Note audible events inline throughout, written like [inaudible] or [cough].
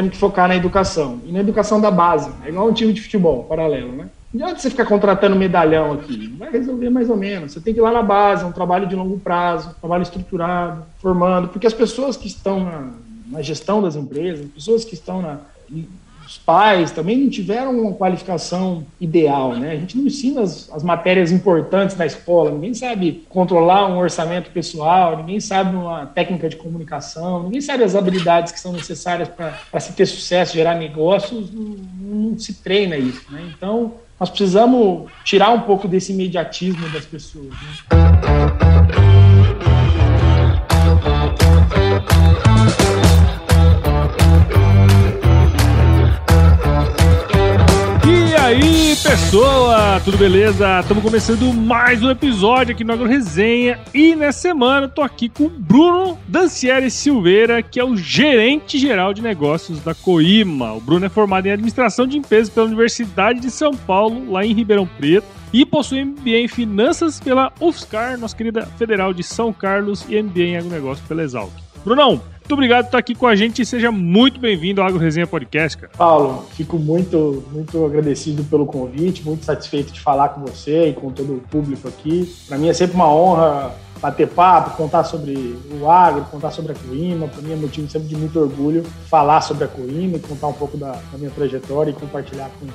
temos que focar na educação. E na educação da base. É igual um time de futebol paralelo, né? Não adianta você ficar contratando medalhão aqui. Vai resolver mais ou menos. Você tem que ir lá na base, é um trabalho de longo prazo, um trabalho estruturado, formando. Porque as pessoas que estão na, na gestão das empresas, as pessoas que estão na, os pais também não tiveram uma qualificação ideal, né? A gente não ensina as, as, matérias importantes na escola, ninguém sabe controlar um orçamento pessoal, ninguém sabe uma técnica de comunicação, ninguém sabe as habilidades que são necessárias para se ter sucesso, gerar negócios, não, não se treina isso, né? Então, nós precisamos tirar um pouco desse imediatismo das pessoas. Né? Aí, pessoa? Tudo beleza? Estamos começando mais um episódio aqui no Agro Resenha e nessa semana tô aqui com o Bruno Dancieri Silveira, que é o gerente geral de negócios da Coima. O Bruno é formado em administração de empresas pela Universidade de São Paulo, lá em Ribeirão Preto, e possui MBA em finanças pela UFSCar, nossa querida Federal de São Carlos, e MBA em agronegócio pela Exalc. Brunão, muito obrigado por estar aqui com a gente e seja muito bem-vindo ao Agro Resenha Podcast, cara. Paulo, fico muito, muito agradecido pelo convite, muito satisfeito de falar com você e com todo o público aqui. Para mim é sempre uma honra bater papo, contar sobre o agro, contar sobre a Coima. Para mim é motivo sempre de muito orgulho falar sobre a Coima e contar um pouco da, da minha trajetória e compartilhar com,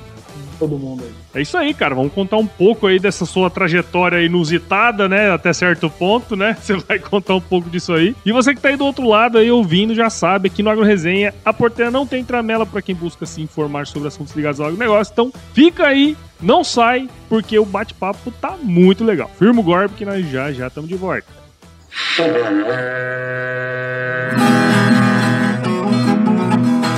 todo mundo aí. É isso aí, cara. Vamos contar um pouco aí dessa sua trajetória inusitada, né? Até certo ponto, né? [laughs] Você vai contar um pouco disso aí. E você que tá aí do outro lado aí ouvindo já sabe que no Agro Resenha a porteira não tem tramela para quem busca se informar sobre assuntos ligados ao agronegócio. Então fica aí, não sai, porque o bate-papo tá muito legal. Firma o Gorb que nós já já estamos de volta.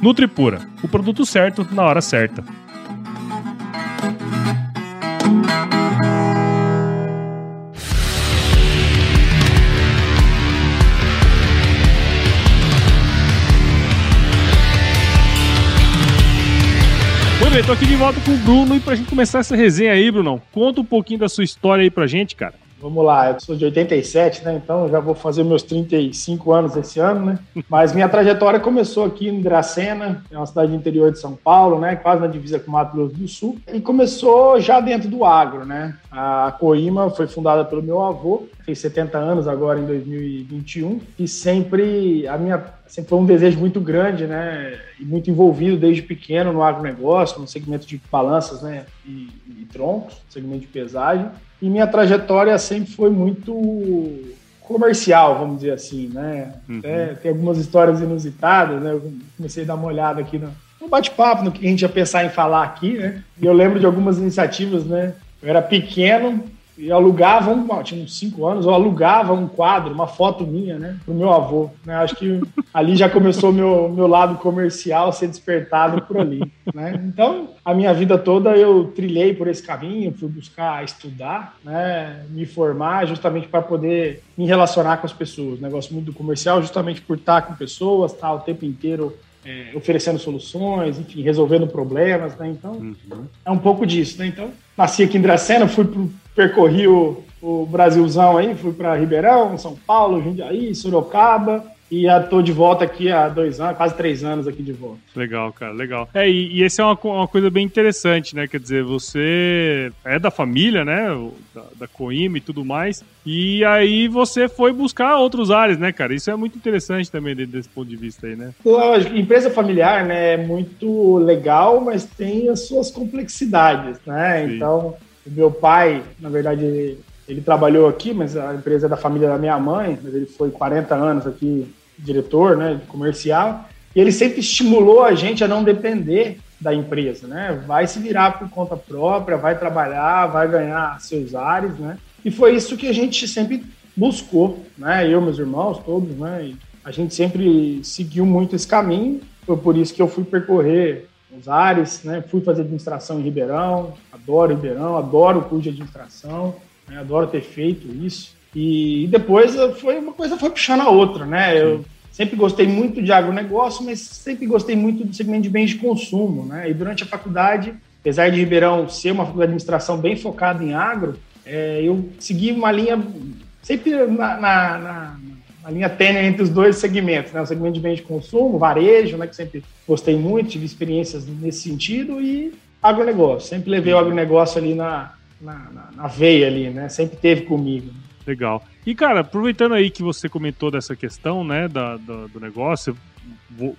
Nutripura, o produto certo na hora certa. Muito bem, tô aqui de volta com o Bruno e pra gente começar essa resenha aí, Bruno, conta um pouquinho da sua história aí pra gente, cara. Vamos lá, eu sou de 87, né? Então já vou fazer meus 35 anos esse ano, né? [laughs] Mas minha trajetória começou aqui em Dracena, é uma cidade interior de São Paulo, né? Quase na divisa com Mato Grosso do Sul. E começou já dentro do agro, né? A Coima foi fundada pelo meu avô, fez 70 anos agora em 2021, e sempre a minha sempre foi um desejo muito grande, né? E muito envolvido desde pequeno no agronegócio, no segmento de balanças, né? E, e troncos, segmento de pesagem. E minha trajetória sempre foi muito comercial, vamos dizer assim, né? Uhum. Até, tem algumas histórias inusitadas, né? Eu comecei a dar uma olhada aqui no, no bate-papo, no que a gente ia pensar em falar aqui, né? E eu lembro de algumas iniciativas, né? Eu era pequeno, e alugava um, tinha uns cinco anos, eu alugava um quadro, uma foto minha, né, pro meu avô. Né? Acho que ali já começou meu meu lado comercial a ser despertado por ali, né? Então, a minha vida toda eu trilhei por esse caminho, fui buscar estudar, né, me formar justamente para poder me relacionar com as pessoas. Negócio muito do comercial, justamente por estar com pessoas, estar o tempo inteiro é, oferecendo soluções, enfim, resolvendo problemas, né? Então, uhum. é um pouco disso, né? Então, nasci aqui em Dracena, fui percorri o, o Brasilzão aí, fui para Ribeirão, São Paulo, Jundiaí, Sorocaba, E estou de volta aqui há dois anos, quase três anos aqui de volta. Legal, cara, legal. É, e, e esse é uma, uma, coisa bem interessante, né? Quer dizer, você é da família, né? Da, da Coima e tudo mais. E aí você foi buscar outros ares, né, cara? Isso é muito interessante também desse ponto de vista aí, né? Lógico, empresa familiar, né, é muito legal, mas tem as suas complexidades, né? Sim. Então, o meu pai, na verdade, ele trabalhou aqui, mas a empresa é da família da minha mãe, mas ele foi 40 anos aqui diretor, né, comercial, e ele sempre estimulou a gente a não depender da empresa, né? Vai se virar por conta própria, vai trabalhar, vai ganhar seus ares, né? E foi isso que a gente sempre buscou, né? Eu, meus irmãos, todos, né? E a gente sempre seguiu muito esse caminho. Foi por isso que eu fui percorrer os ares, né? Fui fazer administração em Ribeirão, adoro Ribeirão, adoro o curso de administração. Né? Adoro ter feito isso. E, depois foi uma coisa foi puxando a outra, né? Eu sempre gostei muito de agronegócio, mas sempre gostei muito do segmento de bens de consumo, né? E durante a faculdade, apesar de Ribeirão ser uma faculdade de administração bem focada em agro, é, eu segui uma linha sempre na, na, na, na, linha tênue entre os dois segmentos, né? O segmento de bens de consumo, varejo, né? Que sempre gostei muito, tive experiências nesse sentido e agronegócio. Sempre levei o agronegócio ali na, na, na, na veia ali, né? Sempre teve comigo. Legal. E, cara, aproveitando aí que você comentou dessa questão, né, da, da do negócio,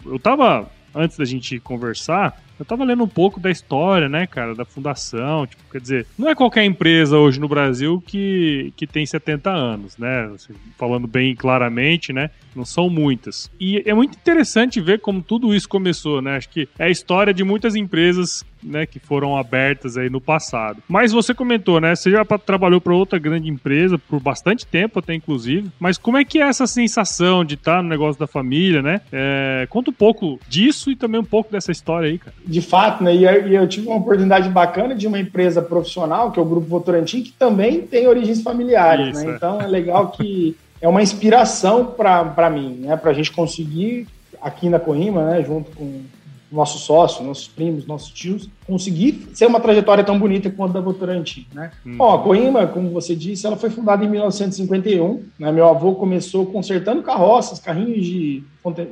eu tava, antes da gente conversar, eu tava lendo um pouco da história, né, cara, da fundação, tipo, quer dizer, não é qualquer empresa hoje no Brasil que, que tem 70 anos, né, assim, falando bem claramente, né, não são muitas. E é muito interessante ver como tudo isso começou, né, acho que é a história de muitas empresas né, que foram abertas aí no passado. Mas você comentou, né, você já trabalhou para outra grande empresa por bastante tempo até inclusive, mas como é que é essa sensação de estar no negócio da família, né? É, conta um pouco disso e também um pouco dessa história aí, cara de fato, né? E eu tive uma oportunidade bacana de uma empresa profissional, que é o Grupo Votorantim, que também tem origens familiares, Isso, né? É. Então é legal que é uma inspiração para mim, né? Para a gente conseguir aqui na Coima, né? Junto com nosso sócio, nossos primos, nossos tios, conseguir ser uma trajetória tão bonita quanto a da Votorantim, né? Hum. Bom, a Coima, como você disse, ela foi fundada em 1951, né? Meu avô começou consertando carroças, carrinhos de,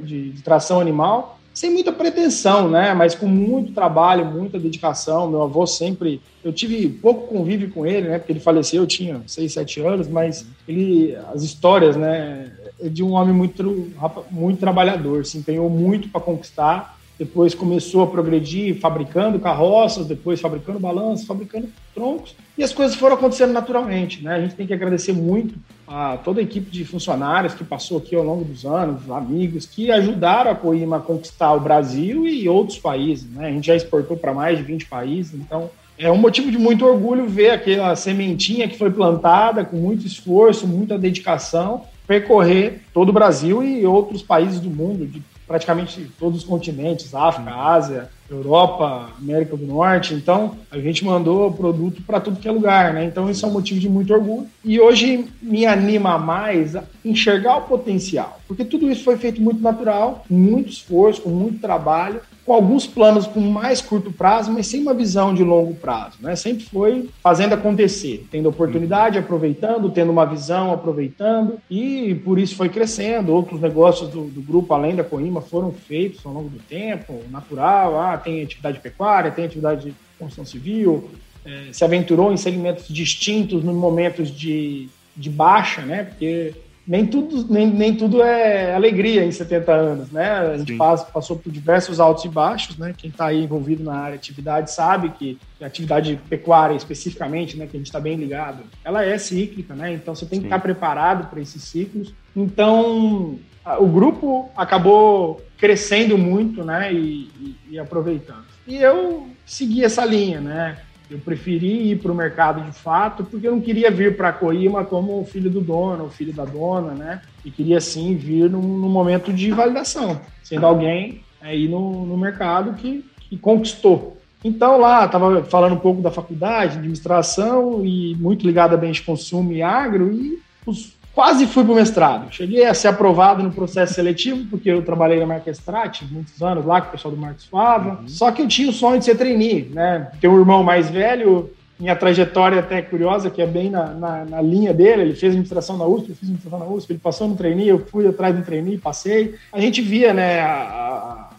de, de tração animal, sem muita pretensão, né? Mas com muito trabalho, muita dedicação. Meu avô sempre. Eu tive pouco convívio com ele, né? Porque ele faleceu, eu tinha 6, 7 anos, mas ele. As histórias, né? É de um homem muito, muito trabalhador, se empenhou muito para conquistar depois começou a progredir fabricando carroças, depois fabricando balanços, fabricando troncos, e as coisas foram acontecendo naturalmente. Né? A gente tem que agradecer muito a toda a equipe de funcionários que passou aqui ao longo dos anos, amigos, que ajudaram a Coima a conquistar o Brasil e outros países. Né? A gente já exportou para mais de 20 países, então é um motivo de muito orgulho ver aquela sementinha que foi plantada com muito esforço, muita dedicação, percorrer todo o Brasil e outros países do mundo, de praticamente todos os continentes, África, Ásia, Europa, América do Norte. Então, a gente mandou produto para tudo que é lugar, né? Então, isso é um motivo de muito orgulho. E hoje me anima mais a enxergar o potencial, porque tudo isso foi feito muito natural, com muito esforço, com muito trabalho com alguns planos com mais curto prazo, mas sem uma visão de longo prazo. Né? Sempre foi fazendo acontecer, tendo oportunidade, aproveitando, tendo uma visão, aproveitando, e por isso foi crescendo. Outros negócios do, do grupo, além da Coima, foram feitos ao longo do tempo, natural. Ah, tem atividade pecuária, tem atividade de construção civil, é, se aventurou em segmentos distintos nos momentos de, de baixa, né? Porque nem tudo, nem, nem tudo é alegria em 70 anos, né? A gente passou por diversos altos e baixos, né? Quem está aí envolvido na área de atividade sabe que a atividade pecuária especificamente, né, que a gente está bem ligado, ela é cíclica, né? Então você tem que estar tá preparado para esses ciclos. Então o grupo acabou crescendo muito, né? E, e, e aproveitando. E eu segui essa linha, né? Eu preferi ir para o mercado de fato, porque eu não queria vir para a Coima como o filho do dono, o filho da dona, né? E queria sim vir num, num momento de validação, sendo alguém aí no, no mercado que, que conquistou. Então lá, estava falando um pouco da faculdade, administração e muito ligado a bens de consumo e agro, e os quase fui para o mestrado. Cheguei a ser aprovado no processo seletivo, porque eu trabalhei na Marca Strat muitos anos lá com o pessoal do Marcos Fava. Uhum. Só que eu tinha o sonho de ser trainee, né? Ter um irmão mais velho, minha trajetória até curiosa, que é bem na, na, na, linha dele. Ele fez administração na USP, eu fiz administração na USP, ele passou no trainee, eu fui atrás do trainee, passei. A gente via, né, a, a,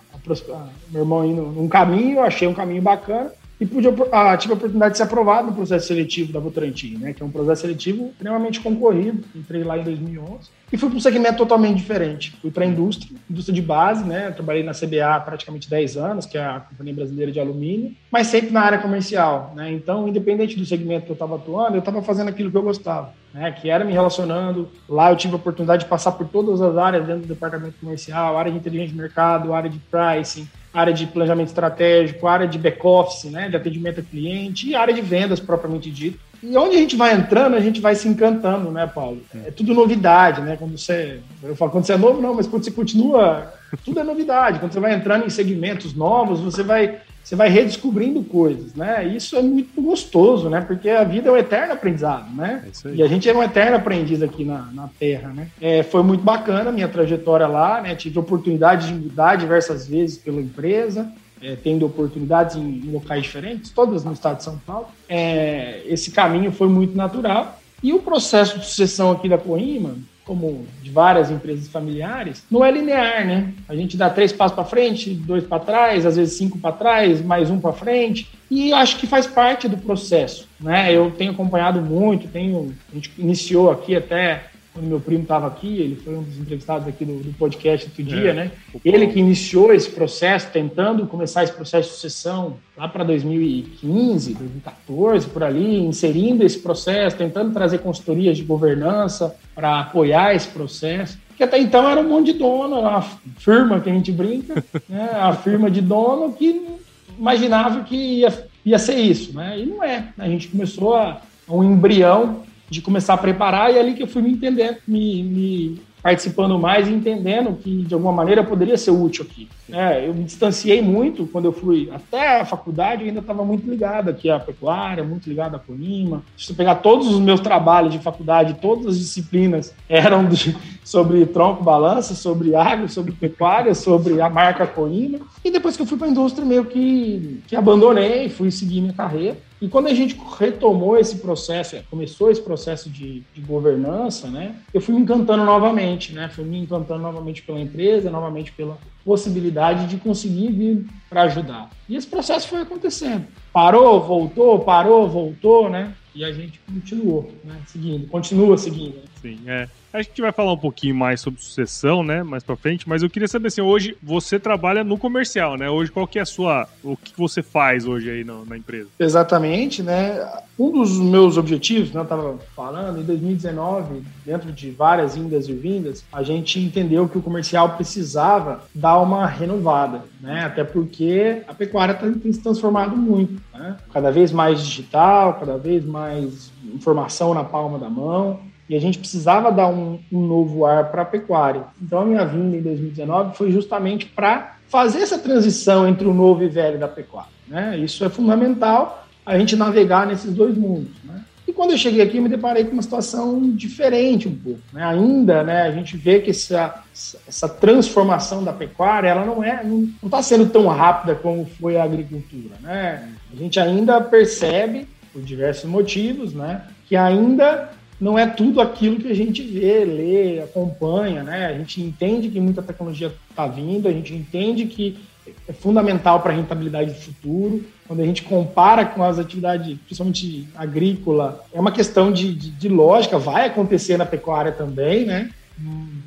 a, meu irmão indo num caminho, eu achei um caminho bacana e pude, ah, tive a oportunidade de ser aprovado no processo seletivo da Votorantim, né, que é um processo seletivo extremamente concorrido. Entrei lá em 2011 e fui para um segmento totalmente diferente. Fui para a indústria, indústria de base, né? Trabalhei na CBA há praticamente 10 anos, que é a Companhia Brasileira de Alumínio, mas sempre na área comercial, né? Então, independente do segmento que eu estava atuando, eu estava fazendo aquilo que eu gostava, né? Que era me relacionando. Lá eu tive a oportunidade de passar por todas as áreas dentro do departamento comercial, área de inteligência de mercado, área de pricing, área de planejamento estratégico, área de back-office, né, de atendimento a cliente e área de vendas propriamente dito. E onde a gente vai entrando, a gente vai se encantando, né, Paulo? É tudo novidade, né? Quando você. Eu falo quando você é novo, não, mas quando você continua, tudo é novidade. Quando você vai entrando em segmentos novos, você vai você vai redescobrindo coisas, né? Isso é muito gostoso, né? Porque a vida é um eterno aprendizado, né? É e a gente é um eterno aprendiz aqui na, na Terra, né? É, foi muito bacana a minha trajetória lá, né? Tive oportunidade de mudar diversas vezes pela empresa, é, tendo oportunidades em, em, locais diferentes, todas no estado de São Paulo. É, esse caminho foi muito natural. E o processo de sucessão aqui da Coima, como de várias empresas familiares, não é linear, né? A gente dá três passos para frente, dois para trás, às vezes cinco para trás, mais um para frente, e acho que faz parte do processo, né? Eu tenho acompanhado muito, tenho, a gente iniciou aqui até quando meu primo estava aqui, ele foi um dos entrevistados aqui do, do podcast outro dia, é, né? Ele que iniciou esse processo, tentando começar esse processo de sucessão lá para 2015, 2014, por ali, inserindo esse processo, tentando trazer consultorias de governança para apoiar esse processo. Que até então era um monte de dono, era uma firma que a gente brinca, [laughs] né? a firma de dono que imaginava que ia, ia ser isso, né? E não é. A gente começou a um embrião de começar a preparar, e é ali que eu fui me entendendo, me, me participando mais e entendendo que, de alguma maneira, poderia ser útil aqui. É, eu me distanciei muito quando eu fui até a faculdade, eu ainda estava muito ligado aqui à pecuária, muito ligado à Colima. Se você pegar todos os meus trabalhos de faculdade, todas as disciplinas eram de, sobre tronco balança, sobre agro, sobre pecuária, sobre a marca Colima. E depois que eu fui para a indústria, meio que, que abandonei, fui seguir minha carreira. E quando a gente retomou esse processo, é, começou esse processo de, de, governança, né, eu fui me encantando novamente, né, fui me encantando novamente pela empresa, novamente pela possibilidade de conseguir vir para ajudar. E esse processo foi acontecendo. Parou, voltou, parou, voltou, né, e a gente continuou, né, seguindo, continua seguindo. Sim, é. A gente vai falar um pouquinho mais sobre sucessão, né, mais para frente, mas eu queria saber assim, hoje você trabalha no comercial, né? Hoje qual que é a sua, o que você faz hoje aí na, na empresa? Exatamente, né? Um dos meus objetivos, né, eu tava falando, em 2019, dentro de várias indas e vindas, a gente entendeu que o comercial precisava dar uma renovada, né? Até porque a pecuária tem se transformado muito, né? Cada vez mais digital, cada vez mais informação na palma da mão. E a gente precisava dar um, um novo ar para a pecuária. Então, a minha vinda em 2019 foi justamente para fazer essa transição entre o novo e velho da pecuária. Né? Isso é fundamental, a gente navegar nesses dois mundos. Né? E quando eu cheguei aqui, me deparei com uma situação diferente um pouco. Né? Ainda né, a gente vê que essa, essa transformação da pecuária ela não é não está sendo tão rápida como foi a agricultura. Né? A gente ainda percebe, por diversos motivos, né, que ainda não é tudo aquilo que a gente vê, lê, acompanha, né? A gente entende que muita tecnologia está vindo, a gente entende que é fundamental para a rentabilidade do futuro. Quando a gente compara com as atividades, principalmente agrícola, é uma questão de, de, de lógica, vai acontecer na pecuária também, né?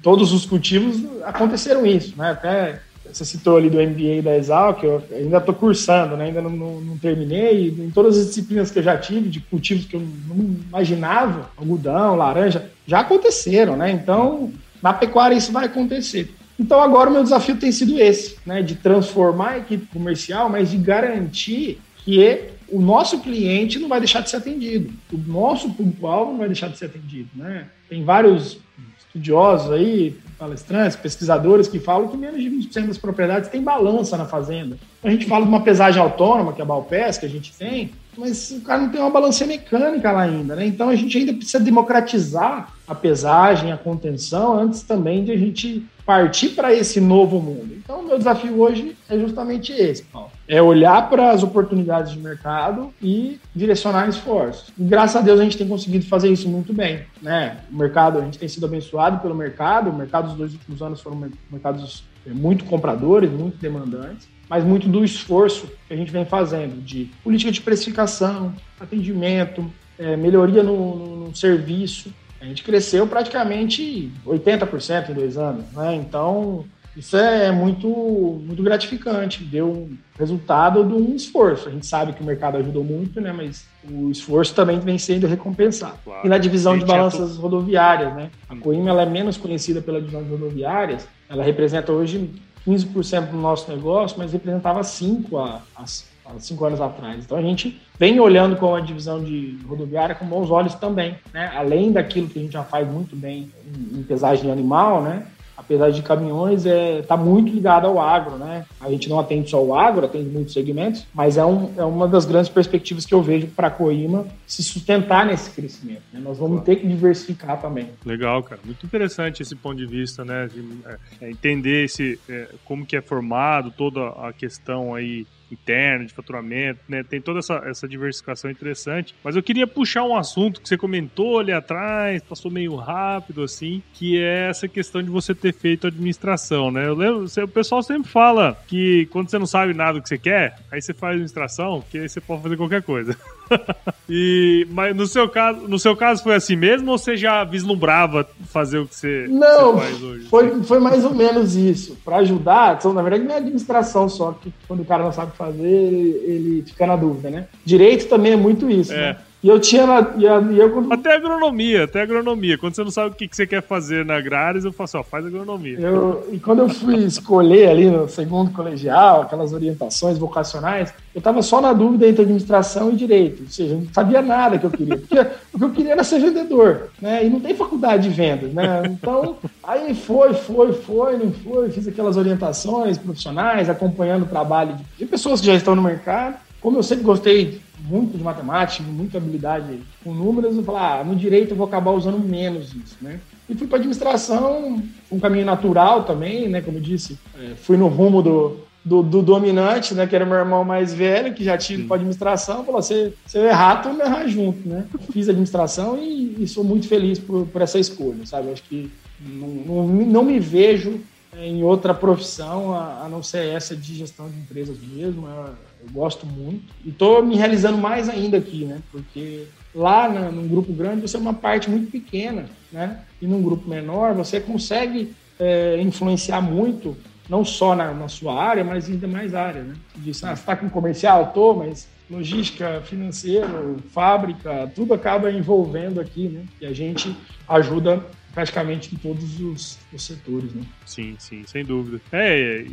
Todos os cultivos aconteceram isso, né? Até você citou ali do MBA da Exalc, eu ainda estou cursando, né? ainda não, não, não, terminei. Em todas as disciplinas que eu já tive, de cultivos que eu não imaginava, algodão, laranja, já aconteceram, né? Então, na pecuária isso vai acontecer. Então, agora o meu desafio tem sido esse, né? De transformar a equipe comercial, mas de garantir que o nosso cliente não vai deixar de ser atendido. O nosso público-alvo não vai deixar de ser atendido, né? Tem vários estudiosos aí, palestrantes, pesquisadores que falam que menos de 20% das propriedades tem balança na fazenda. A gente fala de uma pesagem autônoma, que é a Balpes, que a gente tem, mas o cara não tem uma balança mecânica lá ainda, né? Então a gente ainda precisa democratizar a pesagem, a contenção, antes também de a gente partir para esse novo mundo. Então, o meu desafio hoje é justamente esse, Paulo. É olhar para as oportunidades de mercado e direcionar esforços. E, graças a Deus a gente tem conseguido fazer isso muito bem. Né? O mercado, a gente tem sido abençoado pelo mercado. O mercado dos dois últimos anos foram mercados é, muito compradores, muito demandantes mas muito do esforço que a gente vem fazendo de política de precificação, atendimento, é, melhoria no, no, no, serviço. A gente cresceu praticamente 80% em dois anos, né? Então, isso é muito, muito gratificante, deu um resultado de um esforço. A gente sabe que o mercado ajudou muito, né? Mas o esforço também vem sendo recompensado. Claro. E na divisão de balanças rodoviárias, né? A Coima é menos conhecida pela divisão de rodoviárias, ela representa hoje 15% do nosso negócio, mas representava 5% há, há, há cinco anos atrás. Então a gente vem olhando com a divisão de rodoviária com bons olhos também, né? Além daquilo que a gente já faz muito bem em, em pesagem animal, né? Apesar de caminhões, está é, tá muito ligado ao agro, né? A gente não atende só o agro, atende muitos segmentos, mas é, um, é uma das grandes perspectivas que eu vejo para a Coima se sustentar nesse crescimento. Né? Nós vamos ter que diversificar também. Legal, cara. Muito interessante esse ponto de vista, né? De, é, é entender esse, é, como que é formado toda a questão aí interna, de faturamento, né? Tem toda essa, essa diversificação interessante. Mas eu queria puxar um assunto que você comentou ali atrás, passou meio rápido, assim, que é essa questão de você ter feito administração, né? Eu lembro, o pessoal sempre fala que quando você não sabe nada do que você quer, aí você faz administração, que aí você pode fazer qualquer coisa. [laughs] [laughs] e, mas no seu, caso, no seu caso foi assim mesmo ou você já vislumbrava fazer o que você, não, você faz hoje? Foi, foi mais ou menos isso. Para ajudar, então, na verdade não é administração só, que quando o cara não sabe fazer, ele, ele fica na dúvida, né? Direito também é muito isso, é. né? E eu tinha. E, e eu. Até agronomia, até agronomia. Quando você não sabe o que, que você quer fazer na agrárias, eu faço, ó, faz agronomia. Eu, e quando eu fui escolher ali no segundo colegial, aquelas orientações vocacionais, eu estava só na dúvida entre administração e direito. Ou seja, eu não sabia nada que eu queria. Porque o que eu queria era ser vendedor, né? E não tem faculdade de vendas, né? Então, aí foi, foi, foi, não foi. Fiz aquelas orientações profissionais, acompanhando o trabalho de pessoas que já estão no mercado. Como eu sempre gostei muito de matemática, muita habilidade com números, eu falei, ah, no direito eu vou acabar usando menos isso, né? E fui para administração, um caminho natural também, né? Como eu disse, é, fui no rumo do, do, do, dominante, né? Que era meu irmão mais velho, que já tinha para administração, falou: você, você é rato, vamos errar junto, né? Fiz administração e, e, sou muito feliz por, por essa escolha, sabe? Acho que não, não, não me vejo em outra profissão a, a, não ser essa de gestão de empresas mesmo. Eu, eu gosto muito. E estou me realizando mais ainda aqui, né? Porque lá na, num grupo grande você é uma parte muito pequena, né? E num grupo menor você consegue é, influenciar muito, não só na, na, sua área, mas em demais áreas, né? Você diz, ah, você está com comercial? Tô, mas logística, financeiro, fábrica, tudo acaba envolvendo aqui, né? E a gente ajuda praticamente em todos os, os, setores, né? Sim, sim, sem dúvida. É,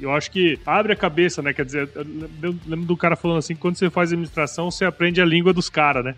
eu acho que abre a cabeça, né? Quer dizer, eu lembro do cara falando assim, quando você faz administração, você aprende a língua dos caras, né?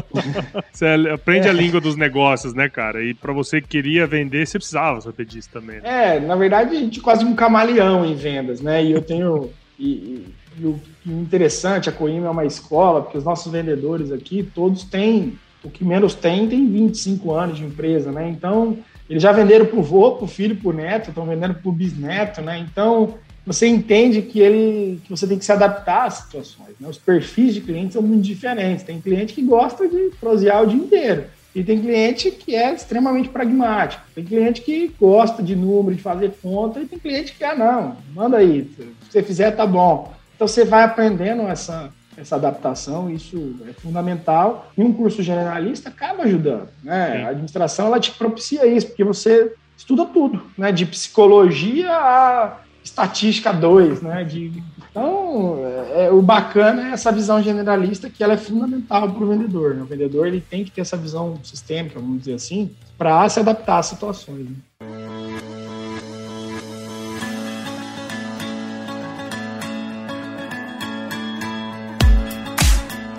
[laughs] você aprende é. a língua dos negócios, né, cara? E para você que queria vender, você precisava saber disso também. Né? É, na verdade, a gente é quase um camaleão em vendas, né? E eu tenho... E, e, e o interessante, a Coima é uma escola, porque os nossos vendedores aqui, todos têm o que menos tem tem 25 anos de empresa, né? Então, eles já venderam para o vô, para o filho, para o neto, estão vendendo para o bisneto, né? Então, você entende que ele que você tem que se adaptar às situações. Né? Os perfis de clientes são muito diferentes. Tem cliente que gosta de prosear o dia inteiro. E tem cliente que é extremamente pragmático. Tem cliente que gosta de número, de fazer conta, e tem cliente que, ah, não, manda aí, se você fizer, tá bom. Então você vai aprendendo essa, essa adaptação, isso é fundamental. E um curso generalista acaba ajudando. Né? A administração ela te propicia isso, porque você estuda tudo, né? de psicologia a estatística 2. Né? De... Então, é, é, o bacana é essa visão generalista que ela é fundamental para o vendedor. Né? O vendedor ele tem que ter essa visão sistêmica, vamos dizer assim, para se adaptar às situações. Né?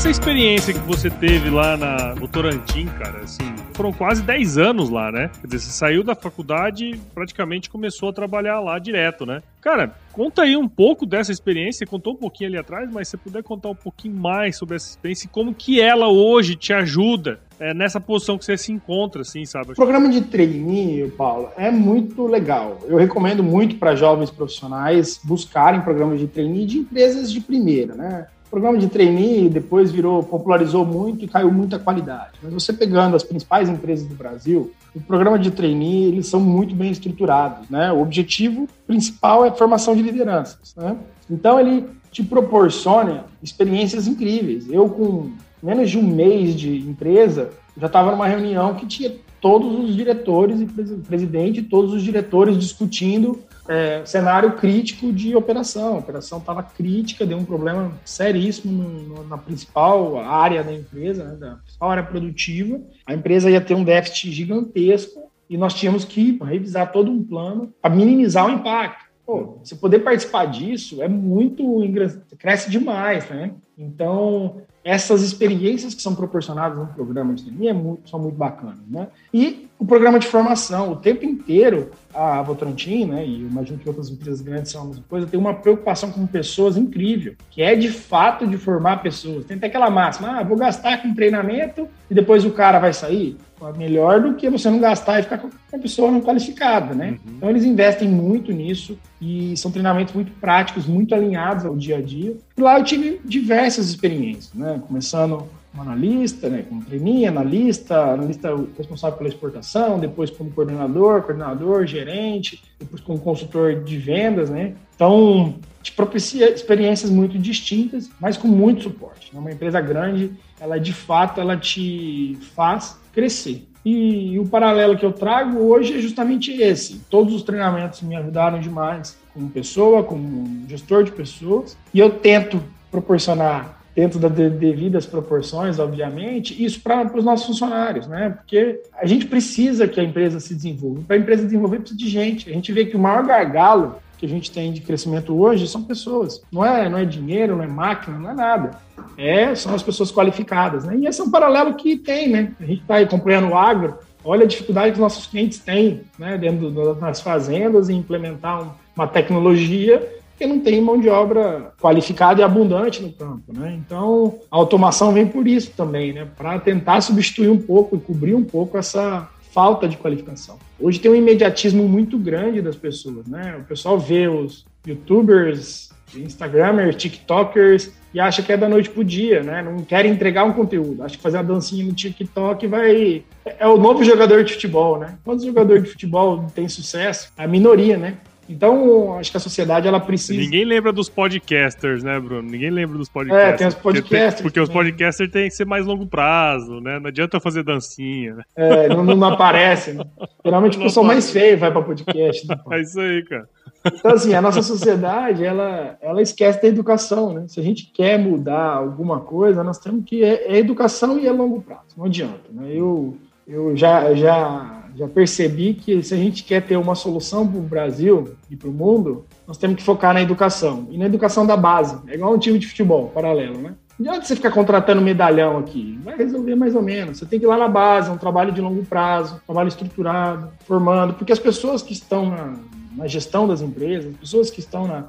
Essa experiência que você teve lá na Votorantim, cara, assim, foram quase 10 anos lá, né? Quer dizer, você saiu da faculdade e praticamente começou a trabalhar lá direto, né? Cara, conta aí um pouco dessa experiência, você contou um pouquinho ali atrás, mas se você puder contar um pouquinho mais sobre essa experiência e como que ela hoje te ajuda é, nessa posição que você se encontra, assim, sabe? O programa de trainee, Paulo, é muito legal. Eu recomendo muito para jovens profissionais buscarem programas de trainee de empresas de primeira, né? Programa de trainee depois virou, popularizou muito e caiu muita qualidade. Mas você pegando as principais empresas do Brasil, o programa de trainee, eles são muito bem estruturados, né? O objetivo principal é a formação de lideranças, né? Então, ele te proporciona experiências incríveis. Eu, com menos de um mês de empresa, já estava numa reunião que tinha todos os diretores e presidente, todos os diretores discutindo é, cenário crítico de operação. A operação estava crítica, deu um problema seríssimo no, no, na principal área da empresa, né, da principal área produtiva. A empresa ia ter um déficit gigantesco e nós tínhamos que revisar todo um plano para minimizar o impacto. Pô, você poder participar disso é muito cresce demais, né? Então, essas experiências que são proporcionadas no programa de é são muito bacanas, né? E o programa de formação, o tempo inteiro, a Votorantim, né, e imagino que outras empresas grandes são a mesma coisa, tem uma preocupação com pessoas incrível, que é de fato de formar pessoas. Tem até aquela máxima, ah, vou gastar com treinamento e depois o cara vai sair. Melhor do que você não gastar e ficar com uma pessoa não qualificada, né? Uhum. Então eles investem muito nisso e são treinamentos muito práticos, muito alinhados ao dia a dia. E lá eu tive diversas experiências, né? Começando como analista, né, como trainee, analista, analista responsável pela exportação, depois como coordenador, coordenador, gerente, depois como consultor de vendas, né? Então, te propicia experiências muito distintas, mas com muito suporte. É uma empresa grande, ela de fato ela te faz crescer. E, e o paralelo que eu trago hoje é justamente esse. Todos os treinamentos me ajudaram demais como pessoa, como gestor de pessoas, e eu tento proporcionar dentro das devidas proporções, obviamente, isso para os nossos funcionários, né? Porque a gente precisa que a empresa se desenvolva. Para a empresa desenvolver, precisa de gente. A gente vê que o maior gargalo que a gente tem de crescimento hoje são pessoas. Não é, não é dinheiro, não é máquina, não é nada. É, são as pessoas qualificadas, né? E esse é um paralelo que tem, né? A gente está acompanhando o agro, olha a dificuldade que os nossos clientes têm, né? Dentro das fazendas em implementar uma tecnologia porque não tem mão de obra qualificada e abundante no campo, né? Então, a automação vem por isso também, né? Para tentar substituir um pouco e cobrir um pouco essa falta de qualificação. Hoje tem um imediatismo muito grande das pessoas, né? O pessoal vê os youtubers, instagramers, tiktokers e acha que é da noite pro dia, né? Não quer entregar um conteúdo. Acha que fazer uma dancinha no TikTok vai é o novo jogador de futebol, né? Quantos jogadores de futebol tem sucesso? A minoria, né? Então, acho que a sociedade ela precisa. Ninguém lembra dos podcasters, né, Bruno? Ninguém lembra dos podcasters. É, tem os podcasters. Porque, porque os podcasters têm que ser mais longo prazo, né? Não adianta fazer dancinha. Né? É, não, não aparece. Né? Geralmente o pessoal mais feio vai para podcast. Né, é isso aí, cara. Então, assim, a nossa sociedade, ela, ela esquece da educação, né? Se a gente quer mudar alguma coisa, nós temos que. É, é educação e é longo prazo. Não adianta, né? Eu, eu já. já já percebi que se a gente quer ter uma solução para o Brasil e para o mundo, nós temos que focar na educação. E na educação da base. É igual um time de futebol, paralelo, né? Não adianta você ficar contratando medalhão aqui. Vai resolver mais ou menos. Você tem que ir lá na base, é um trabalho de longo prazo, um trabalho estruturado, formando. Porque as pessoas que estão na, na gestão das empresas, pessoas que estão na,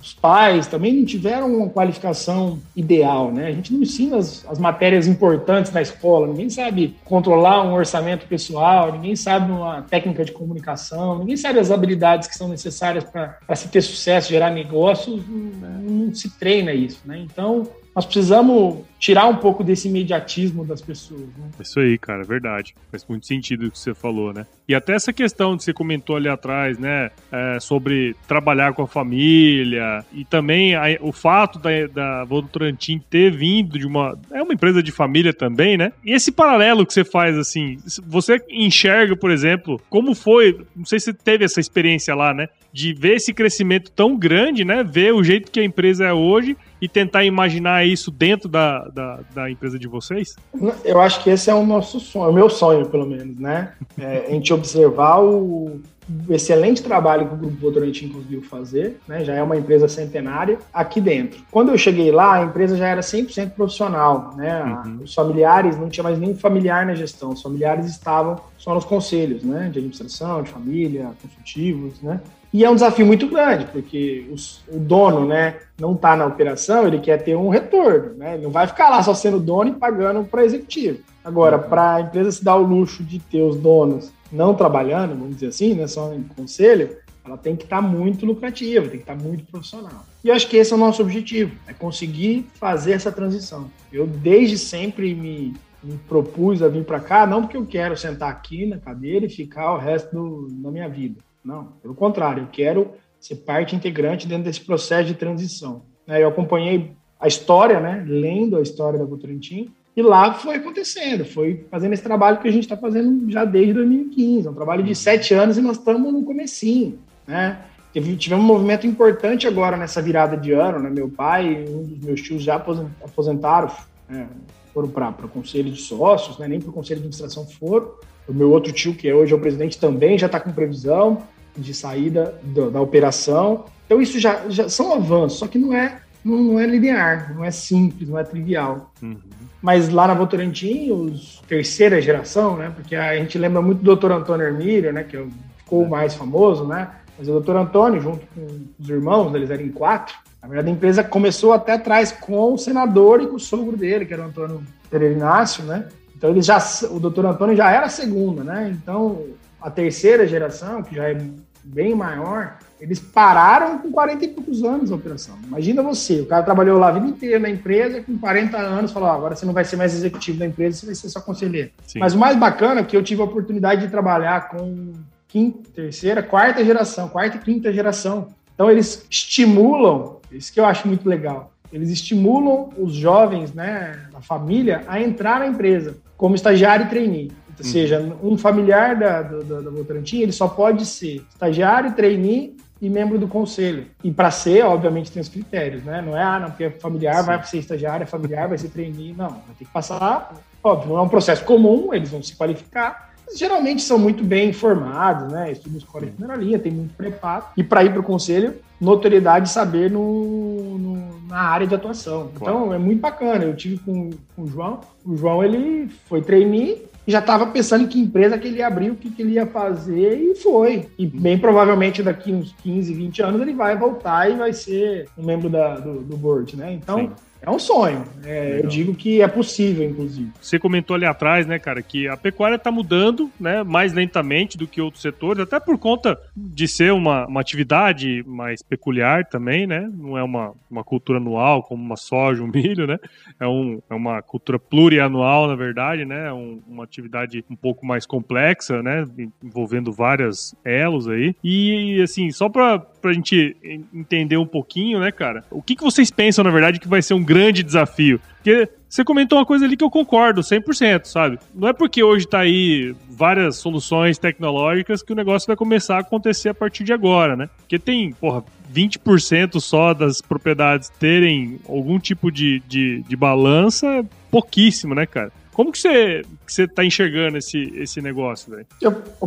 os pais também não tiveram uma qualificação ideal, né? A gente não ensina as, as, matérias importantes na escola, ninguém sabe controlar um orçamento pessoal, ninguém sabe uma técnica de comunicação, ninguém sabe as habilidades que são necessárias para se ter sucesso, gerar negócios, não, não se treina isso, né? Então, nós precisamos tirar um pouco desse imediatismo das pessoas. Né? Isso aí, cara, é verdade. Faz muito sentido o que você falou, né? E até essa questão que você comentou ali atrás, né? É, sobre trabalhar com a família e também a, o fato da, da Votorantim ter vindo de uma. É uma empresa de família também, né? E esse paralelo que você faz, assim, você enxerga, por exemplo, como foi. Não sei se você teve essa experiência lá, né? De ver esse crescimento tão grande, né? Ver o jeito que a empresa é hoje e tentar imaginar isso dentro da, da, da, empresa de vocês? Eu acho que esse é o nosso sonho, o meu sonho, pelo menos, né? É, a gente observar o excelente trabalho que o Grupo Votorantim conseguiu fazer, né? Já é uma empresa centenária aqui dentro. Quando eu cheguei lá, a empresa já era 100% profissional, né? Uhum. Os familiares, não tinha mais nenhum familiar na gestão, os familiares estavam só nos conselhos, né? De administração, de família, consultivos, né? E é um desafio muito grande, porque os, o dono né, não está na operação, ele quer ter um retorno. Né? Ele não vai ficar lá só sendo dono e pagando para executivo. Agora, uhum. para a empresa se dar o luxo de ter os donos não trabalhando, vamos dizer assim, né, só em conselho, ela tem que estar tá muito lucrativa, tem que estar tá muito profissional. E eu acho que esse é o nosso objetivo, é conseguir fazer essa transição. Eu desde sempre me, me propus a vir para cá, não porque eu quero sentar aqui na cadeira e ficar o resto do, da minha vida não, pelo contrário, eu quero ser parte integrante dentro desse processo de transição. Né? Eu acompanhei a história, né, lendo a história da Votorantim, e lá foi acontecendo, foi fazendo esse trabalho que a gente está fazendo já desde 2015. É um trabalho de sete anos e nós estamos no comecinho, né? Tivemos um movimento importante agora nessa virada de ano, né? Meu pai e um dos meus tios já aposentaram, né? foram para o conselho de sócios, né? nem para o conselho de administração foram. O meu outro tio, que hoje é o presidente, também já está com previsão de saída da, da, operação. Então, isso já, já são avanços, só que não é, não, não é linear, não é simples, não é trivial. Uhum. Mas lá na Votorantim, os terceira geração, né? Porque a gente lembra muito do Dr. Antônio Hermílio, né? Que é ficou o é. mais famoso, né? Mas o Dr. Antônio, junto com os irmãos, eles eram em quatro. Na verdade, a empresa começou até atrás com o senador e com o sogro dele, que era o Antônio Pereira Inácio, né? Então ele já, o doutor Antônio já era a segunda, né? Então a terceira geração, que já é bem maior, eles pararam com 40 e poucos anos a operação. Imagina você, o cara trabalhou lá a vida inteira na empresa, com 40 anos, falou: ah, agora você não vai ser mais executivo da empresa, você vai ser só conselheiro. Sim. Mas o mais bacana é que eu tive a oportunidade de trabalhar com quinta, terceira, quarta geração, quarta e quinta geração. Então eles estimulam, isso que eu acho muito legal. Eles estimulam os jovens, né, a família, a entrar na empresa como estagiário e trainee. Ou uhum. seja, um familiar da, da, da Votorantim, ele só pode ser estagiário, trainee e membro do conselho. E para ser, obviamente, tem os critérios, né? Não é, ah, não, porque é familiar Sim. vai ser estagiário, é familiar vai ser trainee. Não, vai ter que passar, óbvio, não é um processo comum, eles vão se qualificar, geralmente são muito bem informados, né? Estudam escola de primeira linha, tem muito preparo. E para ir para o conselho, notoriedade e saber no, no, na área de atuação. Então é muito bacana. Eu tive com, com o João. O João ele foi trainee e já estava pensando em que empresa que ele ia abrir, o que, que ele ia fazer, e foi. E bem provavelmente daqui uns 15, 20 anos ele vai voltar e vai ser um membro da, do, do board, né? Então. Sim é um sonho. É, eu digo que é possível, inclusive. Você comentou ali atrás, né, cara, que a pecuária está mudando, né, mais lentamente do que outros setores, até por conta de ser uma, uma atividade mais peculiar também, né? Não é uma, uma cultura anual como uma soja, um milho, né? É, um, é uma cultura plurianual, na verdade, né? É um, uma atividade um pouco mais complexa, né? Envolvendo várias elos aí. E, assim, só para a gente entender um pouquinho, né, cara? O que, que vocês pensam, na verdade, que vai ser um grande desafio. Porque você comentou uma coisa ali que eu concordo 100%, sabe? Não é porque hoje tá aí várias soluções tecnológicas que o negócio vai começar a acontecer a partir de agora, né? Porque tem, porra, 20% só das propriedades terem algum tipo de, de, de balança, pouquíssimo, né, cara? Como que você, que você tá enxergando esse, esse negócio, velho?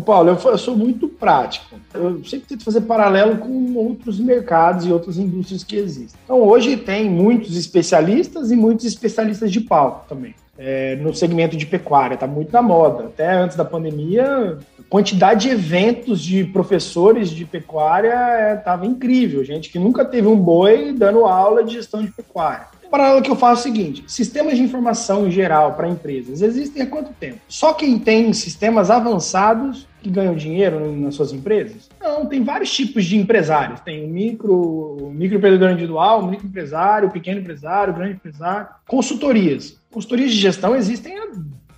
Paulo, eu, eu, sou muito prático. Eu sempre tento fazer paralelo com outros mercados e outras indústrias que existem. Então, hoje tem muitos especialistas e muitos especialistas de palco também. é, no segmento de pecuária, está muito na moda. Até antes da pandemia, a quantidade de eventos de professores de pecuária estava é, incrível. Gente que nunca teve um boi dando aula de gestão de pecuária paralelo que eu faço é o seguinte: sistemas de informação em geral para empresas existem há quanto tempo? Só quem tem sistemas avançados que ganham dinheiro nas suas empresas? Não, tem vários tipos de empresários. Tem o micro, o microempreendedor individual, o microempresário, o pequeno empresário, o grande empresário. Consultorias. Consultorias de gestão existem há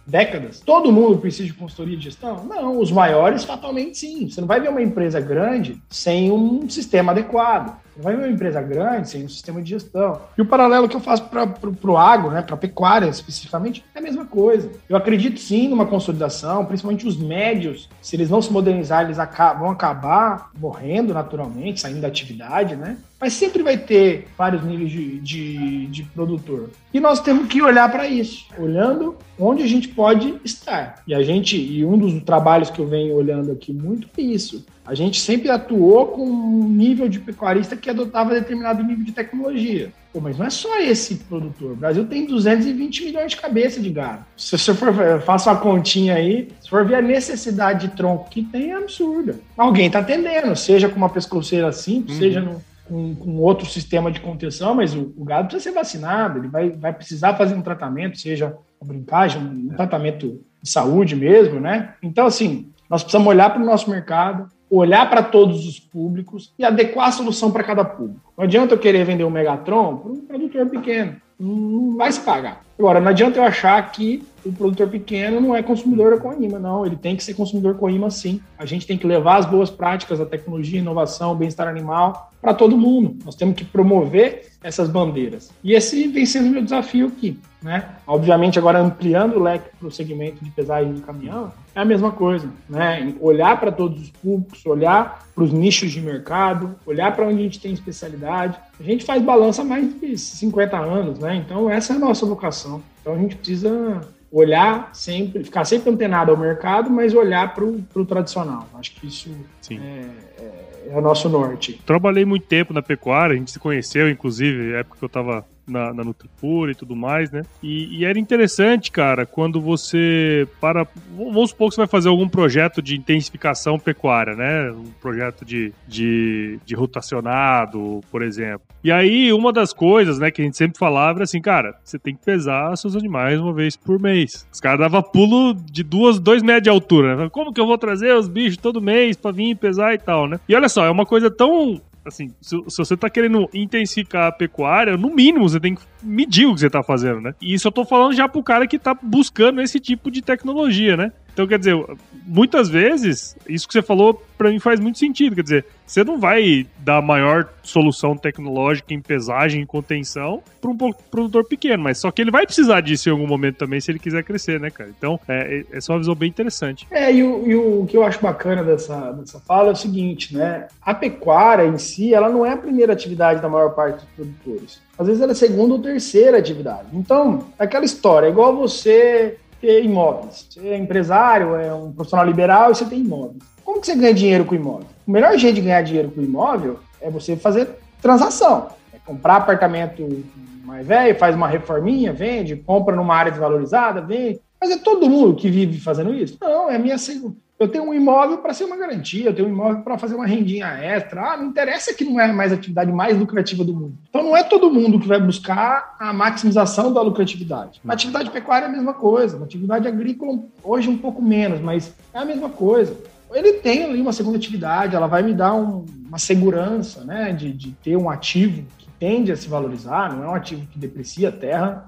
décadas. Todo mundo precisa de consultoria de gestão? Não, os maiores fatalmente sim. Você não vai ver uma empresa grande sem um sistema adequado. Vai uma empresa grande sem um sistema de gestão. E o paralelo que eu faço para o agro, né, para a pecuária especificamente, é a mesma coisa. Eu acredito sim numa consolidação, principalmente os médios, se eles não se modernizar, eles vão acabar morrendo naturalmente, saindo da atividade, né? Mas sempre vai ter vários níveis de, de, de produtor. E nós temos que olhar para isso, olhando onde a gente pode estar. E a gente, e um dos trabalhos que eu venho olhando aqui muito é isso. A gente sempre atuou com um nível de pecuarista que adotava determinado nível de tecnologia. Pô, mas não é só esse produtor. O Brasil tem 220 milhões de cabeças de gado. Se você for faça uma continha aí, se for ver a necessidade de tronco que tem, é absurda. Alguém está atendendo, seja com uma pescoceira simples, uhum. seja no, com, com, outro sistema de contenção, mas o, o, gado precisa ser vacinado, ele vai, vai precisar fazer um tratamento, seja uma brincagem, um tratamento de saúde mesmo, né? Então, assim, nós precisamos olhar para o nosso mercado, olhar para todos os públicos e adequar a solução para cada público. Não adianta eu querer vender um Megatron para um produtor pequeno, não vai se pagar. Agora, não adianta eu achar que o produtor pequeno não é consumidor da Coima, não. Ele tem que ser consumidor Coima, sim. A gente tem que levar as boas práticas, a tecnologia, a inovação, o bem-estar animal para todo mundo. Nós temos que promover essas bandeiras. E esse vem sendo o meu desafio aqui. Né? Obviamente, agora ampliando o leque para o segmento de pesagem de caminhão, é a mesma coisa. Né? Olhar para todos os públicos, olhar para os nichos de mercado, olhar para onde a gente tem especialidade. A gente faz balança há mais de 50 anos, né? então essa é a nossa vocação. Então a gente precisa olhar sempre, ficar sempre antenado ao mercado, mas olhar para o tradicional. Acho que isso é, é, é, o nosso norte. Trabalhei muito tempo na pecuária, a gente se conheceu, inclusive, época que eu estava na, na Nutripura e tudo mais, né? E, e, era interessante, cara, quando você para. Vamos supor que você vai fazer algum projeto de intensificação pecuária, né? Um projeto de, de, de rotacionado, por exemplo. E aí, uma das coisas, né, que a gente sempre falava era assim, cara, você tem que pesar seus animais uma vez por mês. Os caras davam pulo de duas, dois metros de altura, né? Como que eu vou trazer os bichos todo mês pra vir pesar e tal, né? E olha só, é uma coisa tão assim, se, se, você tá querendo intensificar a pecuária, no mínimo você tem que medir o que você tá fazendo, né? E isso eu tô falando já pro cara que tá buscando esse tipo de tecnologia, né? Então, quer dizer, muitas vezes, isso que você falou para mim faz muito sentido. Quer dizer, você não vai dar maior solução tecnológica em pesagem e contenção para um produtor pequeno, mas só que ele vai precisar disso em algum momento também se ele quiser crescer, né, cara? Então, é, é, é uma visão bem interessante. É, e o, e o que eu acho bacana dessa, dessa fala é o seguinte, né? A pecuária em si, ela não é a primeira atividade da maior parte dos produtores. Às vezes ela é segunda ou terceira atividade. Então, aquela história, é igual você ter imóveis. Você é empresário, é um profissional liberal e você tem imóveis. Como que você ganha dinheiro com imóvel? O melhor jeito de ganhar dinheiro com imóvel é você fazer transação. É comprar apartamento mais velho, faz uma reforminha, vende, compra numa área desvalorizada, vende. Mas é todo mundo que vive fazendo isso? Não, é a minha segunda eu tenho um imóvel para ser uma garantia, eu tenho um imóvel para fazer uma rendinha extra. Ah, não interessa que não é mais a atividade mais lucrativa do mundo. Então não é todo mundo que vai buscar a maximização da lucratividade. Na atividade pecuária é a mesma coisa, na atividade agrícola hoje um pouco menos, mas é a mesma coisa. Ele tem ali uma segunda atividade, ela vai me dar um, uma segurança né, de, de ter um ativo que tende a se valorizar, não é um ativo que deprecia a terra,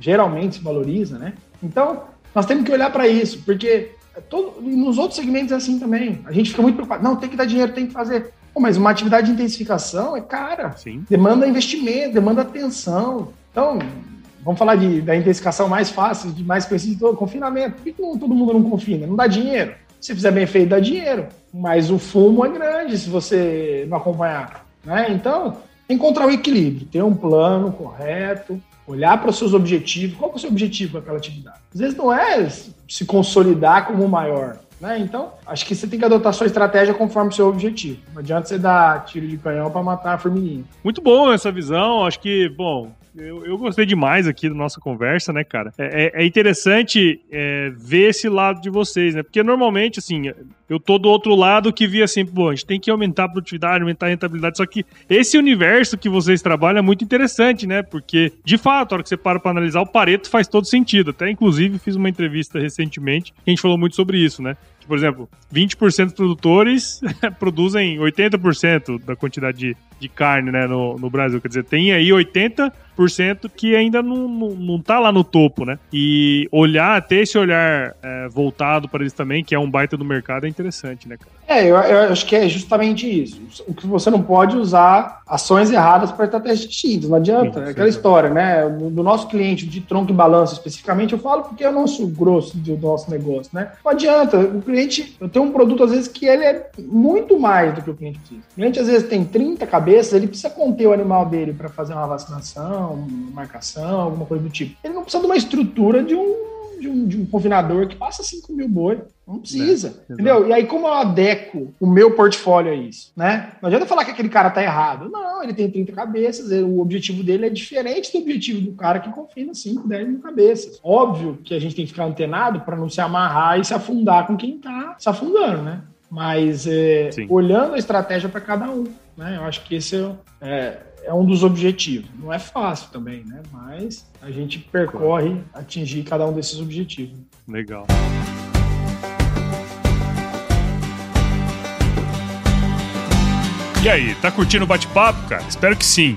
geralmente se valoriza, né? Então, nós temos que olhar para isso, porque todo, nos outros segmentos é assim também. A gente fica muito preocupado. Não, tem que dar dinheiro, tem que fazer. Pô, mas uma atividade de intensificação é cara. Sim. Demanda investimento, demanda atenção. Então, vamos falar de, da intensificação mais fácil, de mais conhecido, confinamento. Por que, que não, todo mundo não confina? Não dá dinheiro. Se fizer bem feito, dá dinheiro. Mas o fumo é grande se você não acompanhar. Né? Então, encontrar o equilíbrio, ter um plano correto, olhar para os seus objetivos. Qual é o seu objetivo com aquela atividade? Às vezes não é se consolidar como o maior. Né? Então, acho que você tem que adotar sua estratégia conforme o seu objetivo. Não adianta você dar tiro de canhão para matar a formiguinha. Muito bom essa visão. Acho que, bom, Eu, eu gostei demais aqui da nossa conversa, né, cara? É, é, é interessante é, ver esse lado de vocês, né? Porque normalmente, assim, eu tô do outro lado que via assim, pô, a gente tem que aumentar a produtividade, aumentar a rentabilidade. Só que esse universo que vocês trabalham é muito interessante, né? Porque, de fato, a hora que você para pra analisar, o Pareto faz todo sentido. Até, inclusive, fiz uma entrevista recentemente que a gente falou muito sobre isso, né? por exemplo, 20% dos produtores [laughs] produzem 80% da quantidade de, de carne né, no, no Brasil. Quer dizer, tem aí 80% que ainda não, não, não tá lá no topo, né? E olhar, ter esse olhar é, voltado para eles também, que é um baita do mercado, é interessante, né, cara? É, eu, eu, acho que é justamente isso. O que você não pode usar ações erradas para estratégias distintas, não adianta. Sim, é aquela história, né? Do nosso cliente de tronco e balanço especificamente, eu falo porque é o nosso grosso do nosso negócio, né? Não adianta. O cliente, eu tenho um produto às vezes que ele é muito mais do que o cliente precisa. O cliente às vezes tem 30 cabeças, ele precisa conter o animal dele para fazer uma vacinação, uma marcação, alguma coisa do tipo. Ele não precisa de uma estrutura de um de um, de um confinador que passa 5 mil boi. Não precisa. É, entendeu? E aí, como eu adequo o meu portfólio a isso? Né? Não adianta falar que aquele cara tá errado. Não, ele tem 30 cabeças, o objetivo dele é diferente do objetivo do cara que confina 5, 10 mil cabeças. Óbvio que a gente tem que ficar antenado para não se amarrar e se afundar com quem tá se afundando, né? Mas é, olhando a estratégia para cada um, né? Eu acho que esse é, é é um dos objetivos. Não é fácil também, né? Mas a gente percorre atingir cada um desses objetivos. Legal. E aí, tá curtindo o bate-papo, cara? Espero que sim.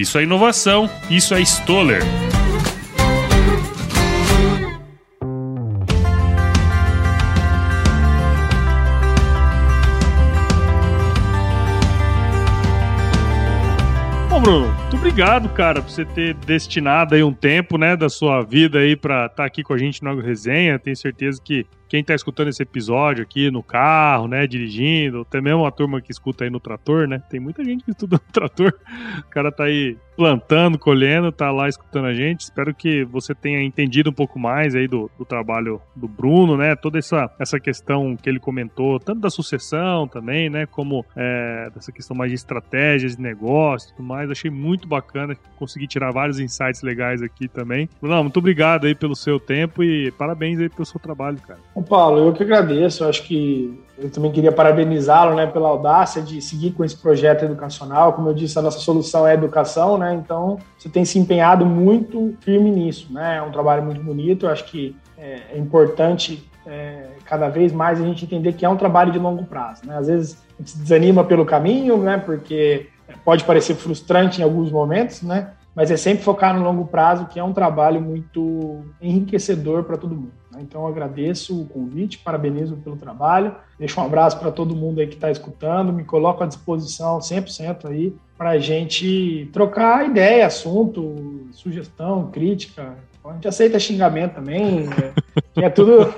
Isso é inovação, isso é Stoller. Bom, Bruno, muito obrigado, cara, por você ter destinado aí um tempo, né, da sua vida aí para estar tá aqui com a gente no Resenha. Tenho certeza que quem tá escutando esse episódio aqui no carro, né, dirigindo, até mesmo a turma que escuta aí no trator, né? Tem muita gente que estuda no trator. [laughs] O cara tá aí plantando, colhendo, tá lá escutando a gente. Espero que você tenha entendido um pouco mais aí do, do trabalho do Bruno, né? Toda essa, essa questão que ele comentou, tanto da sucessão também, né? Como é, dessa questão mais de estratégias de negócio e tudo mais. Achei muito bacana, consegui tirar vários insights legais aqui também. Bruno, muito obrigado aí pelo seu tempo e parabéns aí pelo seu trabalho, cara. Bom, Paulo, eu que agradeço. Eu acho que eu também queria parabenizá-lo né, pela audácia de seguir com esse projeto educacional. Como eu disse, a nossa solução é educação, né? Então, você tem se empenhado muito firme nisso, né? É um trabalho muito bonito. Eu acho que é, é importante é, cada vez mais a gente entender que é um trabalho de longo prazo, né? Às vezes a gente se desanima pelo caminho, né? Porque pode parecer frustrante em alguns momentos, né? Mas é sempre focar no longo prazo, que é um trabalho muito enriquecedor para todo mundo. Então, agradeço o convite, parabenizo pelo trabalho, deixo um abraço para todo mundo aí que está escutando, me coloco à disposição 100% aí para a gente trocar ideia, assunto, sugestão, crítica. A gente aceita xingamento também, é, é tudo,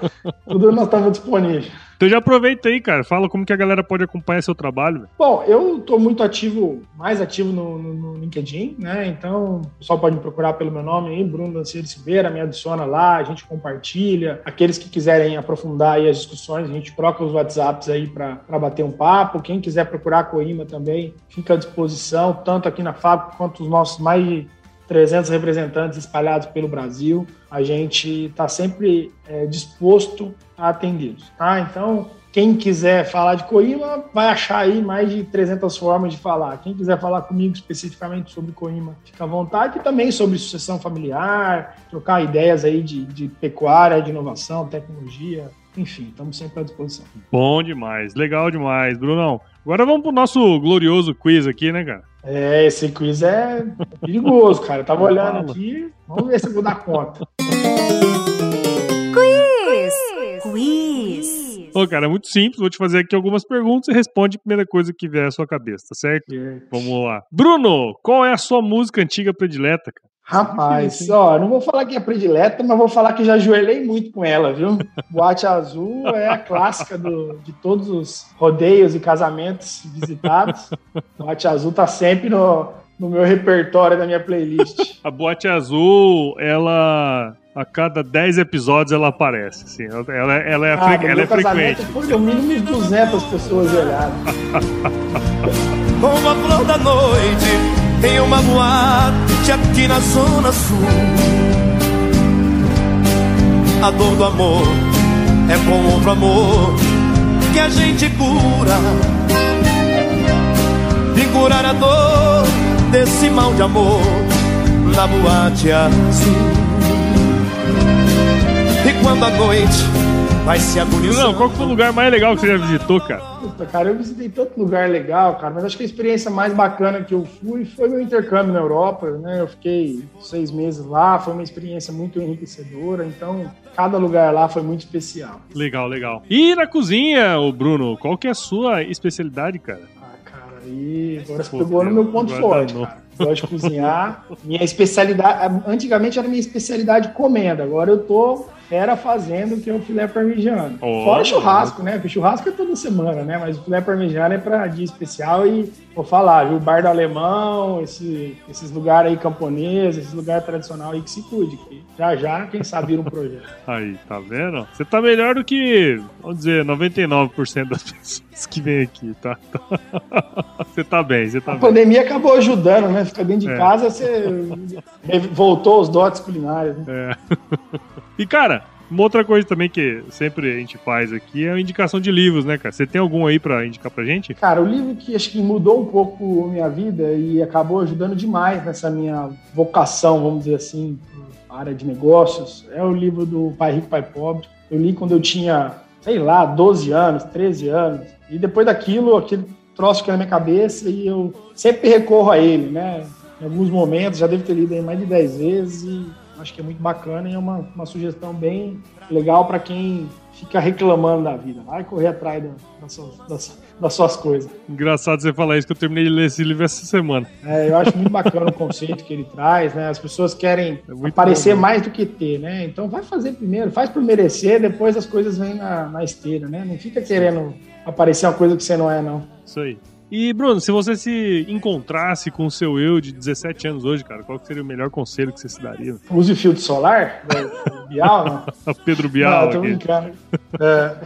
tudo nós estamos disponíveis. Então já aproveita aí, cara. Fala como que a galera pode acompanhar seu trabalho. Bom, eu estou muito ativo, mais ativo no, no, no, LinkedIn, né? Então, o pessoal pode me procurar pelo meu nome aí, Bruno Dancieri Silveira, me adiciona lá, a gente compartilha. Aqueles que quiserem aprofundar aí as discussões, a gente troca os WhatsApps aí para bater um papo. Quem quiser procurar a Coima também, fica à disposição, tanto aqui na fábrica quanto os nossos mais 300 representantes espalhados pelo Brasil. A gente está sempre é, disposto a atendê-los. Tá? Então, quem quiser falar de Coima vai achar aí mais de 300 formas de falar. Quem quiser falar comigo especificamente sobre Coima, fica à vontade. E também sobre sucessão familiar, trocar ideias aí de, de pecuária, de inovação, tecnologia. Enfim, estamos sempre à disposição. Bom demais, legal demais, Brunão. Agora vamos pro nosso glorioso quiz aqui, né, cara? É, esse quiz é perigoso, cara. Eu tava olhando aqui, vamos ver se eu vou dar conta. Quiz! Quiz! Ô, cara, é muito simples. Vou te fazer aqui algumas perguntas e responde a primeira coisa que vier à sua cabeça, tá certo? Vamos lá. Bruno, qual é a sua música antiga predileta, cara? Rapaz, [laughs] ó, não vou falar que é predileta, mas vou falar que já ajoelhei muito com ela, viu? Boate Azul é a clássica do, de todos os rodeios e casamentos visitados. Boate Azul tá sempre no, no meu repertório da minha playlist. A Boate Azul, ela a cada 10 episódios ela aparece. Assim, ela, ela, é, ah, ela é frequente. Foi no mínimo 200 pessoas olharam. [laughs] Como a flor da noite em uma boate aqui na Zona Sul. A dor do amor é com outro amor que a gente cura. E curar a dor desse mal de amor na boate azul. E quando a noite vai se agonizando. Não, qual foi o lugar mais legal que você já visitou, cara? Puta, cara, eu visitei tanto lugar legal, cara, mas acho que a experiência mais bacana que eu fui foi meu intercâmbio na Europa, né? Eu fiquei seis meses lá, foi uma experiência muito enriquecedora, então cada lugar lá foi muito especial. Legal, legal. E na cozinha, o Bruno, qual que é a sua especialidade, cara? Ah, cara, aí agora você pegou no meu ponto forte, cara. Gosto de cozinhar. Minha especialidade, antigamente era minha especialidade comendo, agora eu tô era fazendo que é o filé parmegiano. Oh, Fora churrasco, né? Porque churrasco é toda semana, né? Mas o filé parmegiano é para dia especial e vou falar, viu? O bar do alemão, esse, esses lugares aí camponeses, esses lugares tradicionais aí que se cuide. Que já já, quem sabe, vira um projeto. [laughs] Aí, tá vendo? Você tá melhor do que, vamos dizer, 99% das [laughs] pessoas que vêm aqui, tá? [laughs] Você tá bem, você tá A bem. pandemia acabou ajudando, né? Ficar dentro de é. casa, você voltou os dotes culinários. Né? É. E, cara, uma outra coisa também que sempre a gente faz aqui é a indicação de livros, né, cara? Você tem algum aí para indicar pra gente? Cara, o livro que acho que mudou um pouco a minha vida e acabou ajudando demais nessa minha vocação, vamos dizer assim, área de negócios, é o livro do Pai Rico, Pai Pobre. Eu li quando eu tinha, sei lá, 12 anos, 13 anos. E depois daquilo, aquele troço que na minha cabeça e eu sempre recorro a ele, né? Em alguns momentos, já devo ter lido aí mais de 10 vezes e acho que é muito bacana e é uma, uma sugestão bem legal para quem fica reclamando da vida. Vai correr atrás das, suas, das, das, suas coisas. Engraçado você falar isso, que eu terminei de ler esse livro essa semana. É, eu acho muito bacana o conceito que ele traz, né? As pessoas querem é aparecer bom, mais do que ter, né? Então vai fazer primeiro, faz por merecer, depois as coisas vêm na, na esteira, né? Não fica querendo aparecer uma coisa que você não é, não. Isso aí. E, Bruno, se você se encontrasse com o seu eu de 17 anos hoje, cara, qual seria o melhor conselho que você se daria? Use filtro solar? [laughs] Bial, não? Pedro Bial. Não, tô brincando. É,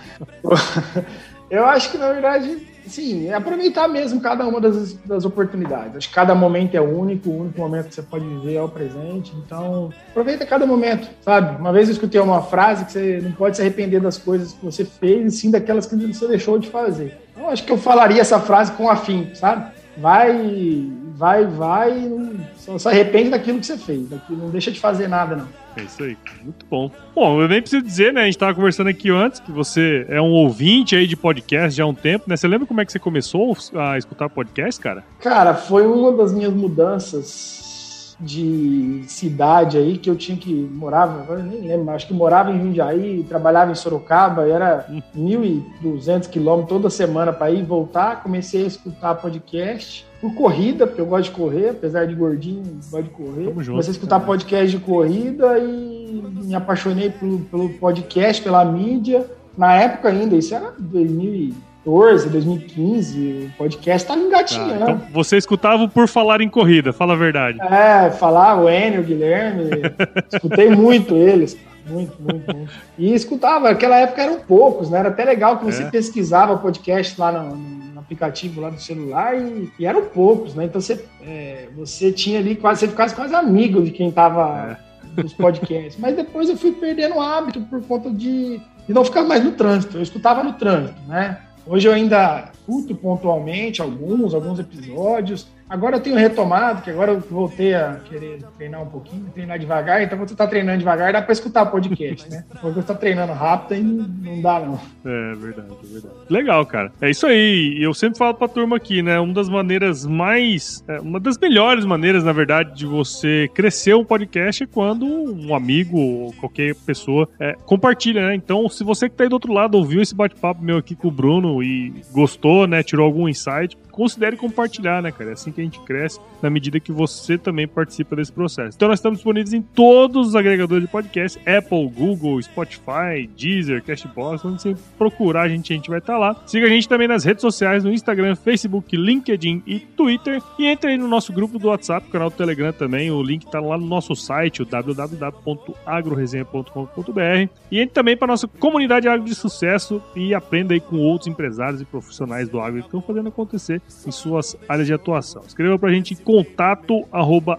[laughs] eu acho que, na verdade, sim, aproveitar mesmo cada uma das, das oportunidades. Acho que cada momento é único, o único momento que você pode viver é o presente. Então, aproveita cada momento, sabe? Uma vez eu escutei uma frase que você não pode se arrepender das coisas que você fez, e sim daquelas que você deixou de fazer. Eu acho que eu falaria essa frase com afim, sabe? Vai, vai, vai, não, só se arrepende daquilo que você fez, daquilo, não deixa de fazer nada, não. É isso aí, muito bom. Bom, eu nem preciso dizer, né? A gente tava conversando aqui antes que você é um ouvinte aí de podcast já há um tempo, né? Você lembra como é que você começou a escutar podcast, cara? Cara, foi uma das minhas mudanças de cidade aí que eu tinha que morava, eu nem lembro, acho que morava em Jundiaí, trabalhava em Sorocaba, era 1.200 quilômetros toda semana para ir e voltar. Comecei a escutar podcast por corrida, porque eu gosto de correr, apesar de gordinho, gosto de correr. Junto, Comecei a escutar podcast de corrida e me apaixonei pelo, pelo podcast, pela mídia. Na época ainda, isso era 2000 2014, 2015, o podcast estava engatinhando. Ah, então você escutava por falar em corrida, fala a verdade. É, falar o Enio, o Guilherme, [laughs] escutei muito eles, muito, muito, muito. E escutava, naquela época eram poucos, né? Era até legal que você é. pesquisava podcast lá no, no, aplicativo lá do celular e, e eram poucos, né? Então você, é, você tinha ali quase, você ficava quase amigo de quem estava... É. Dos podcasts. Mas depois eu fui perdendo o hábito por conta de e não ficar mais no trânsito. Eu escutava no trânsito, né? Hoje eu ainda escuto pontualmente alguns, alguns episódios, Agora eu tenho retomado, que agora eu voltei a querer treinar um pouquinho, treinar devagar, então quando você tá treinando devagar, dá para escutar o podcast, né? Quando você tá treinando rápido, aí não, dá, não. É verdade, é verdade. Legal, cara. É isso aí. Eu sempre falo pra turma aqui, né? Uma das maneiras mais. É, uma das melhores maneiras, na verdade, de você crescer um podcast é quando um amigo ou qualquer pessoa é, compartilha, né? Então, se você que tá aí do outro lado ouviu esse bate-papo meu aqui com o Bruno e gostou, né? Tirou algum insight, considere compartilhar, né, cara? É assim que a gente cresce, na medida que você também participa desse processo. Então nós estamos disponíveis em todos os agregadores de podcast, Apple, Google, Spotify, Deezer, Cashbox, onde você procurar a gente, a gente vai estar lá. Siga a gente também nas redes sociais, no Instagram, Facebook, LinkedIn e Twitter. E entre aí no nosso grupo do WhatsApp, canal do Telegram também, o link está lá no nosso site, www.agroresenha.com.br. E entre também para nossa comunidade agro de sucesso e aprenda aí com outros empresários e profissionais do agro que estão fazendo acontecer em suas áreas de atuação. Escreva pra gente em contato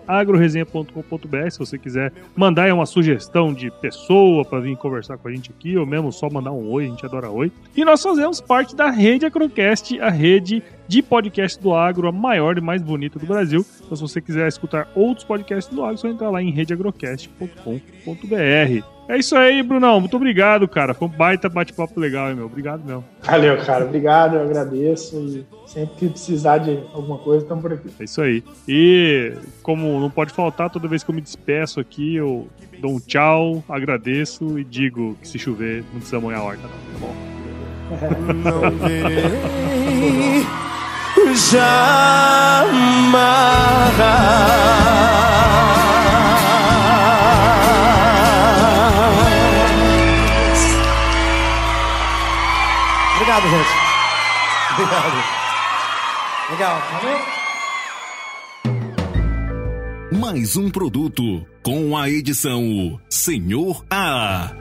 agroresenha.com.br se você quiser mandar uma sugestão de pessoa para vir conversar com a gente aqui, ou mesmo só mandar um oi, a gente adora oi. E nós fazemos parte da rede Agrocast, a rede de podcast do agro, a maior e mais bonita do Brasil. Então, se você quiser escutar outros podcasts do agro, é só entrar lá em redeagrocast.com.br. É isso aí, Brunão. Muito obrigado, cara. Foi um baita bate-papo legal, hein, meu. Obrigado, meu. Valeu, cara. Obrigado, eu agradeço. E sempre que precisar de alguma coisa, estamos por aqui. É isso aí. E como não pode faltar, toda vez que eu me despeço aqui, eu dou um tchau, agradeço e digo que se chover, não precisa molhar a horta, não. Tá bom? Não verei [laughs] jamais. Obrigado, gente. Obrigado. Legal. Mais um produto com a edição Senhor A.